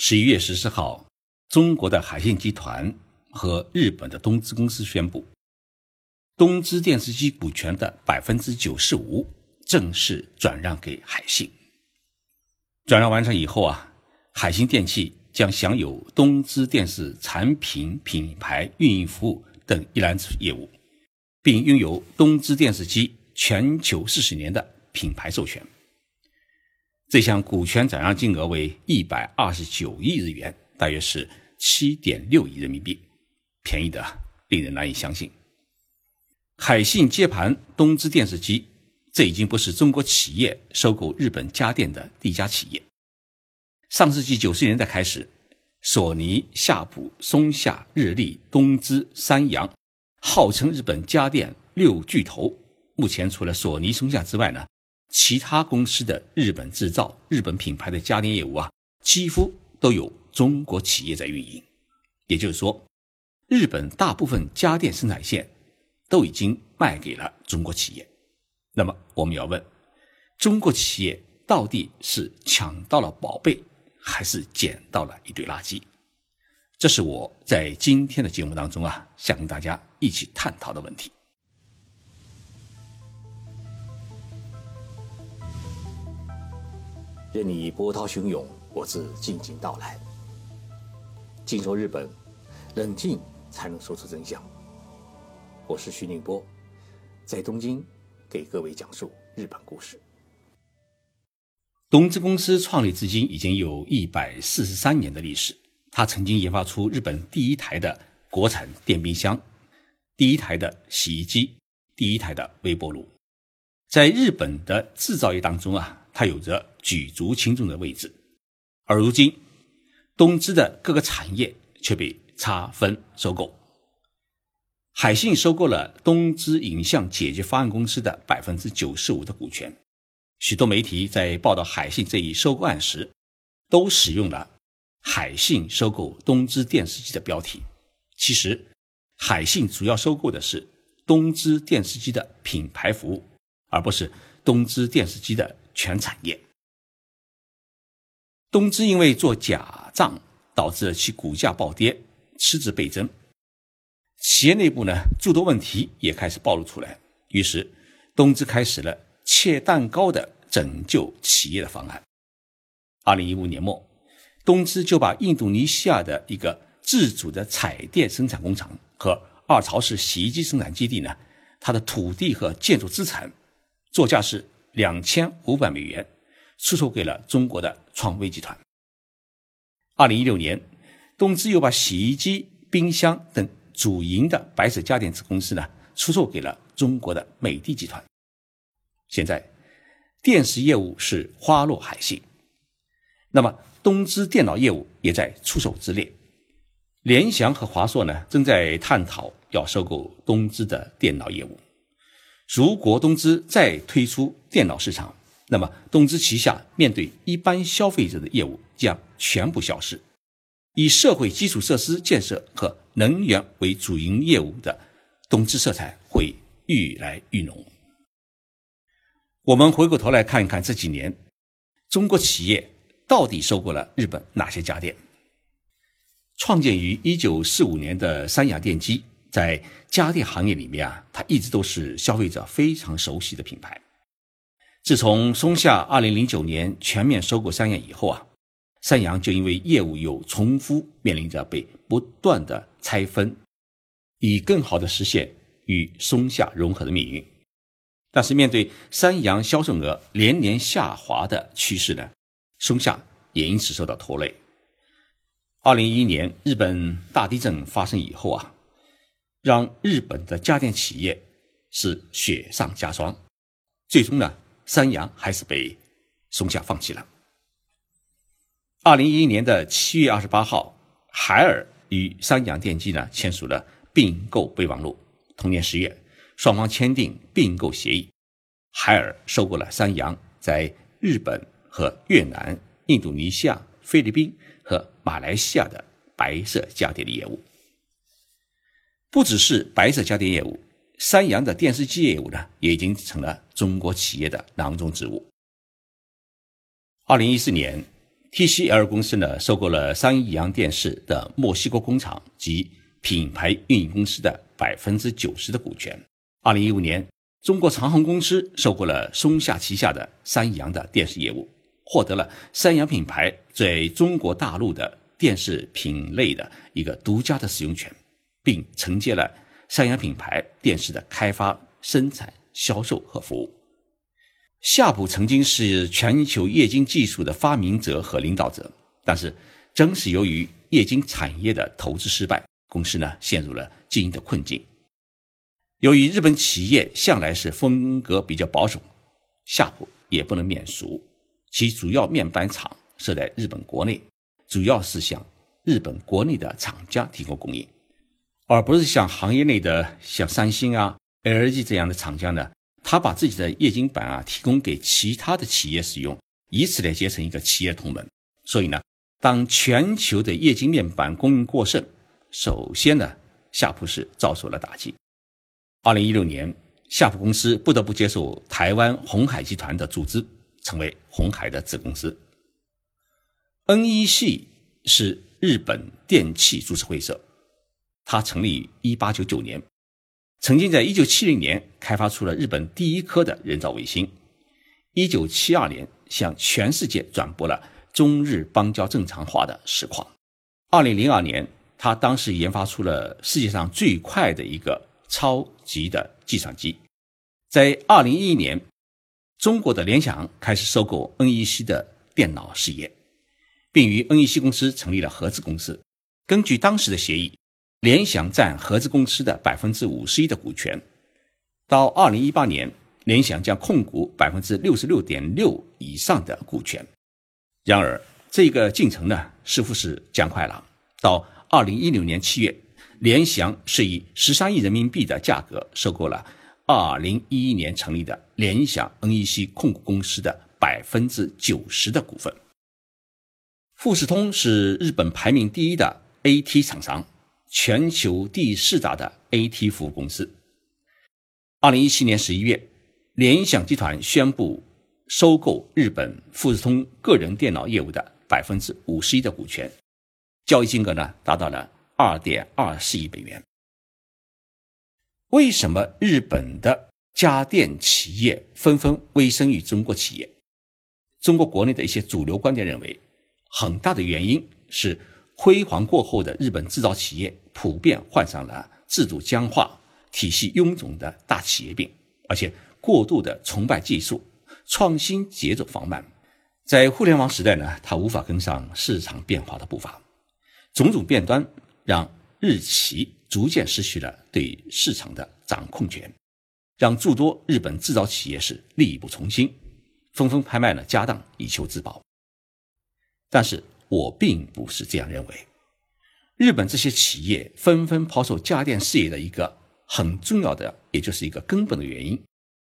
十一月十四号，中国的海信集团和日本的东芝公司宣布，东芝电视机股权的百分之九十五正式转让给海信。转让完成以后啊，海信电器将享有东芝电视产品品牌运营服务等一揽子业务，并拥有东芝电视机全球四十年的品牌授权。这项股权转让金额为一百二十九亿日元，大约是七点六亿人民币，便宜的令人难以相信。海信接盘东芝电视机，这已经不是中国企业收购日本家电的第一家企业。上世纪九十年代开始，索尼、夏普、松下、日立、东芝、三洋，号称日本家电六巨头。目前除了索尼、松下之外呢？其他公司的日本制造、日本品牌的家电业务啊，几乎都有中国企业在运营。也就是说，日本大部分家电生产线都已经卖给了中国企业。那么，我们要问：中国企业到底是抢到了宝贝，还是捡到了一堆垃圾？这是我在今天的节目当中啊，想跟大家一起探讨的问题。任你波涛汹涌，我自静静到来。静说日本，冷静才能说出真相。我是徐宁波，在东京给各位讲述日本故事。东芝公司创立至今已经有一百四十三年的历史。它曾经研发出日本第一台的国产电冰箱、第一台的洗衣机、第一台的微波炉。在日本的制造业当中啊。它有着举足轻重的位置，而如今，东芝的各个产业却被差分收购。海信收购了东芝影像解决方案公司的百分之九十五的股权。许多媒体在报道海信这一收购案时，都使用了“海信收购东芝电视机”的标题。其实，海信主要收购的是东芝电视机的品牌服务，而不是东芝电视机的。全产业，东芝因为做假账，导致了其股价暴跌，市值倍增。企业内部呢，诸多问题也开始暴露出来。于是，东芝开始了切蛋糕的拯救企业的方案。二零一五年末，东芝就把印度尼西亚的一个自主的彩电生产工厂和二槽式洗衣机生产基地呢，它的土地和建筑资产，作价是。两千五百美元出售给了中国的创威集团。二零一六年，东芝又把洗衣机、冰箱等主营的白色家电子公司呢出售给了中国的美的集团。现在，电视业务是花落海信，那么东芝电脑业务也在出手之列。联想和华硕呢正在探讨要收购东芝的电脑业务。如果东芝再推出电脑市场，那么东芝旗下面对一般消费者的业务将全部消失，以社会基础设施建设和能源为主营业务的东芝色彩会愈来愈浓。我们回过头来看一看这几年，中国企业到底收购了日本哪些家电？创建于一九四五年的三洋电机。在家电行业里面啊，它一直都是消费者非常熟悉的品牌。自从松下2009年全面收购三洋以后啊，三洋就因为业务有重复，面临着被不断的拆分，以更好的实现与松下融合的命运。但是面对三洋销售额连年下滑的趋势呢，松下也因此受到拖累。2011年日本大地震发生以后啊。让日本的家电企业是雪上加霜，最终呢，三洋还是被松下放弃了。二零一一年的七月二十八号，海尔与三洋电机呢签署了并购备忘录。同年十月，双方签订并购协议，海尔收购了三洋在日本和越南、印度尼西亚、菲律宾和马来西亚的白色家电的业务。不只是白色家电业务，三洋的电视机业务呢，也已经成了中国企业的囊中之物。二零一四年，TCL 公司呢收购了三洋电视的墨西哥工厂及品牌运营公司的百分之九十的股权。二零一五年，中国长虹公司收购了松下旗下的三洋的电视业务，获得了三洋品牌在中国大陆的电视品类的一个独家的使用权，并承接了三洋品牌电视的开发、生产、销售和服务。夏普曾经是全球液晶技术的发明者和领导者，但是正是由于液晶产业的投资失败，公司呢陷入了经营的困境。由于日本企业向来是风格比较保守，夏普也不能免俗，其主要面板厂设在日本国内，主要是向日本国内的厂家提供供应，而不是像行业内的像三星啊、LG 这样的厂家呢。他把自己的液晶板啊提供给其他的企业使用，以此来结成一个企业同盟。所以呢，当全球的液晶面板供应过剩，首先呢，夏普是遭受了打击。二零一六年，夏普公司不得不接受台湾红海集团的注资，成为红海的子公司。NEC 是日本电气株式会社，它成立于一八九九年。曾经在1970年开发出了日本第一颗的人造卫星，1972年向全世界转播了中日邦交正常化的实况。2002年，他当时研发出了世界上最快的一个超级的计算机。在2011年，中国的联想开始收购 NEC 的电脑事业，并与 NEC 公司成立了合资公司。根据当时的协议。联想占合资公司的百分之五十一的股权，到二零一八年，联想将控股百分之六十六点六以上的股权。然而，这个进程呢，似乎是加快了。到二零一六年七月，联想是以十三亿人民币的价格收购了二零一一年成立的联想 NEC 控股公司的百分之九十的股份。富士通是日本排名第一的 AT 厂商。全球第四大的 AT 服务公司。二零一七年十一月，联想集团宣布收购日本富士通个人电脑业务的百分之五十一的股权，交易金额呢达到了二点二四亿美元。为什么日本的家电企业纷纷委身于中国企业？中国国内的一些主流观点认为，很大的原因是。辉煌过后的日本制造企业普遍患上了制度僵化、体系臃肿的大企业病，而且过度的崇拜技术，创新节奏放慢。在互联网时代呢，它无法跟上市场变化的步伐。种种变端让日企逐渐失去了对市场的掌控权，让诸多日本制造企业是力不从心，纷纷拍卖了家当以求自保。但是。我并不是这样认为。日本这些企业纷纷抛售家电事业的一个很重要的，也就是一个根本的原因，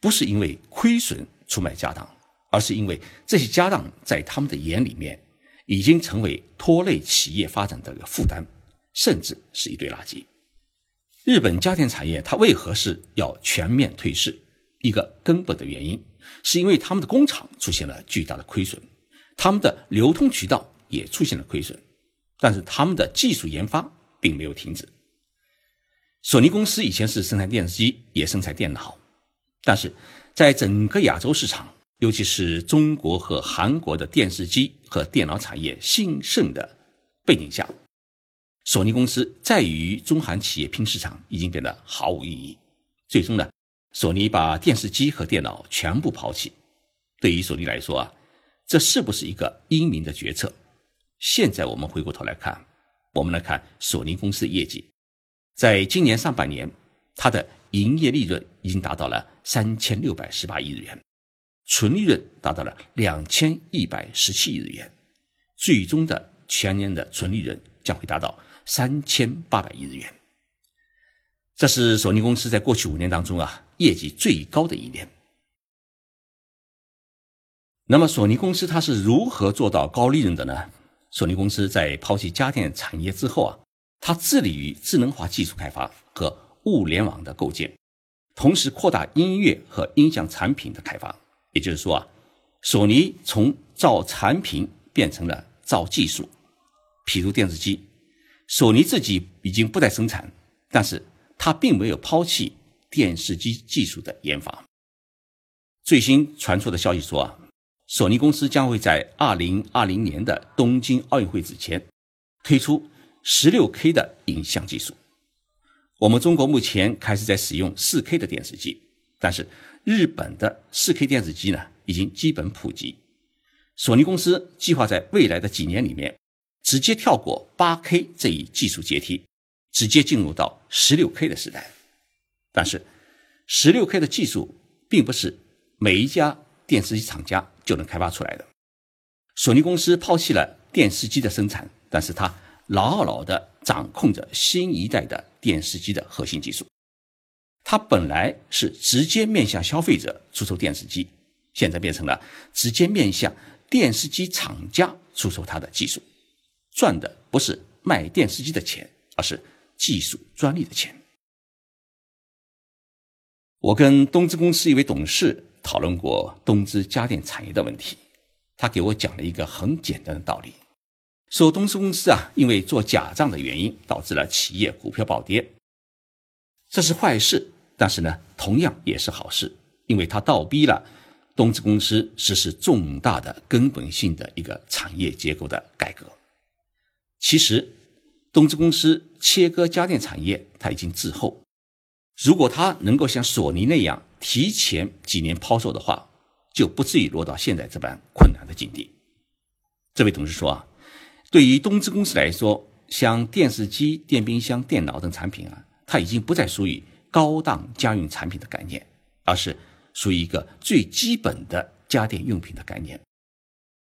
不是因为亏损出卖家当，而是因为这些家当在他们的眼里面已经成为拖累企业发展的一个负担，甚至是一堆垃圾。日本家电产业它为何是要全面退市？一个根本的原因，是因为他们的工厂出现了巨大的亏损，他们的流通渠道。也出现了亏损，但是他们的技术研发并没有停止。索尼公司以前是生产电视机，也生产电脑，但是在整个亚洲市场，尤其是中国和韩国的电视机和电脑产业兴盛的背景下，索尼公司在与中韩企业拼市场已经变得毫无意义。最终呢，索尼把电视机和电脑全部抛弃。对于索尼来说啊，这是不是一个英明的决策？现在我们回过头来看，我们来看索尼公司的业绩，在今年上半年，它的营业利润已经达到了三千六百十八亿日元，纯利润达到了两千一百十七亿日元，最终的全年的纯利润将会达到三千八百亿日元。这是索尼公司在过去五年当中啊业绩最高的一年。那么，索尼公司它是如何做到高利润的呢？索尼公司在抛弃家电产业之后啊，它致力于智能化技术开发和物联网的构建，同时扩大音乐和音响产品的开发。也就是说啊，索尼从造产品变成了造技术。譬如电视机，索尼自己已经不再生产，但是它并没有抛弃电视机技术的研发。最新传出的消息说啊，索尼公司将会在二零二零年的东京奥运会之前推出十六 K 的影像技术。我们中国目前开始在使用四 K 的电视机，但是日本的四 K 电视机呢已经基本普及。索尼公司计划在未来的几年里面。直接跳过八 K 这一技术阶梯，直接进入到十六 K 的时代。但是，十六 K 的技术并不是每一家电视机厂家就能开发出来的。索尼公司抛弃了电视机的生产，但是它牢牢地掌控着新一代的电视机的核心技术。它本来是直接面向消费者出售电视机，现在变成了直接面向电视机厂家出售它的技术。赚的不是卖电视机的钱，而是技术专利的钱。我跟东芝公司一位董事讨论过东芝家电产业的问题，他给我讲了一个很简单的道理：说东芝公司啊，因为做假账的原因，导致了企业股票暴跌，这是坏事。但是呢，同样也是好事，因为它倒逼了东芝公司实施重大的根本性的一个产业结构的改革。其实，东芝公司切割家电产业，它已经滞后。如果它能够像索尼那样提前几年抛售的话，就不至于落到现在这般困难的境地。这位同事说啊，对于东芝公司来说，像电视机、电冰箱、电脑等产品啊，它已经不再属于高档家用产品的概念，而是属于一个最基本的家电用品的概念。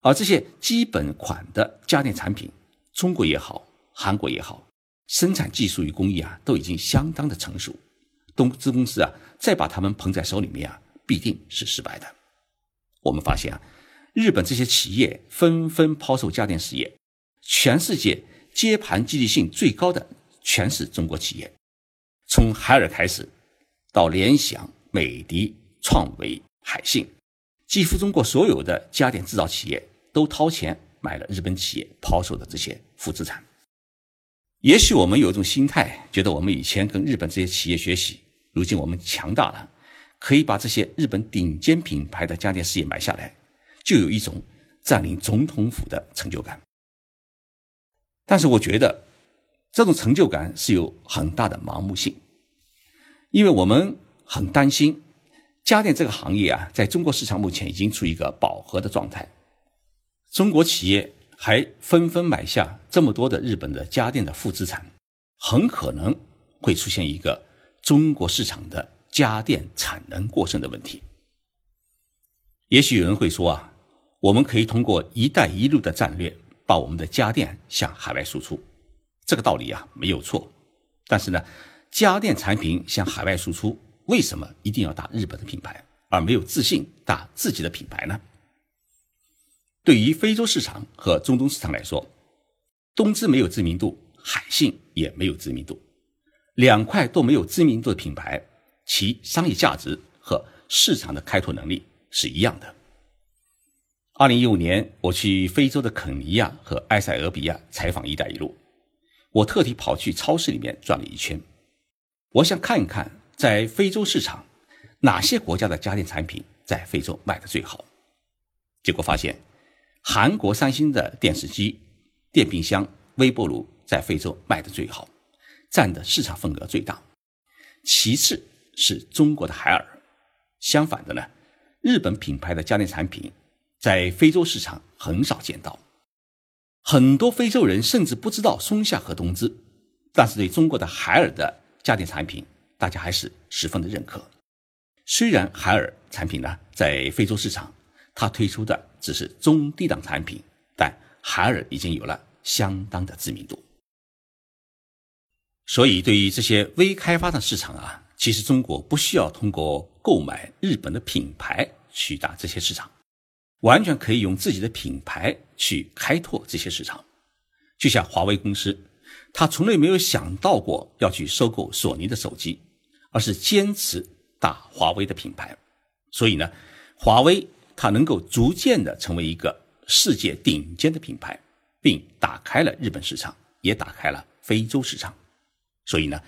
而这些基本款的家电产品，中国也好，韩国也好，生产技术与工艺啊都已经相当的成熟。东资公司啊，再把他们捧在手里面啊，必定是失败的。我们发现啊，日本这些企业纷纷抛售家电事业，全世界接盘积极性最高的全是中国企业。从海尔开始，到联想、美的、创维、海信，几乎中国所有的家电制造企业都掏钱。买了日本企业抛售的这些负资产，也许我们有一种心态，觉得我们以前跟日本这些企业学习，如今我们强大了，可以把这些日本顶尖品牌的家电事业买下来，就有一种占领总统府的成就感。但是我觉得这种成就感是有很大的盲目性，因为我们很担心家电这个行业啊，在中国市场目前已经处于一个饱和的状态。中国企业还纷纷买下这么多的日本的家电的负资产，很可能会出现一个中国市场的家电产能过剩的问题。也许有人会说啊，我们可以通过“一带一路”的战略把我们的家电向海外输出，这个道理啊没有错。但是呢，家电产品向海外输出，为什么一定要打日本的品牌，而没有自信打自己的品牌呢？对于非洲市场和中东市场来说，东芝没有知名度，海信也没有知名度，两块都没有知名度的品牌，其商业价值和市场的开拓能力是一样的。二零一五年，我去非洲的肯尼亚和埃塞俄比亚采访“一带一路”，我特地跑去超市里面转了一圈，我想看一看在非洲市场哪些国家的家电产品在非洲卖的最好，结果发现。韩国三星的电视机、电冰箱、微波炉在非洲卖的最好，占的市场份额最大。其次是中国的海尔。相反的呢，日本品牌的家电产品在非洲市场很少见到。很多非洲人甚至不知道松下和东芝，但是对中国的海尔的家电产品，大家还是十分的认可。虽然海尔产品呢在非洲市场。它推出的只是中低档产品，但海尔已经有了相当的知名度。所以，对于这些微开发的市场啊，其实中国不需要通过购买日本的品牌去打这些市场，完全可以用自己的品牌去开拓这些市场。就像华为公司，他从来没有想到过要去收购索尼的手机，而是坚持打华为的品牌。所以呢，华为。它能够逐渐的成为一个世界顶尖的品牌，并打开了日本市场，也打开了非洲市场。所以呢，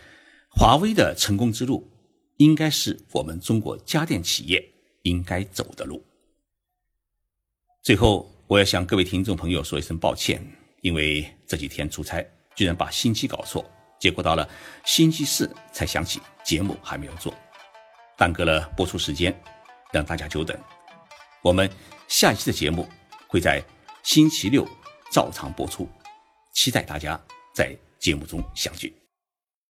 华为的成功之路，应该是我们中国家电企业应该走的路。最后，我要向各位听众朋友说一声抱歉，因为这几天出差，居然把星期搞错，结果到了星期四才想起节目还没有做，耽搁了播出时间，让大家久等。我们下一期的节目会在星期六照常播出，期待大家在节目中相聚。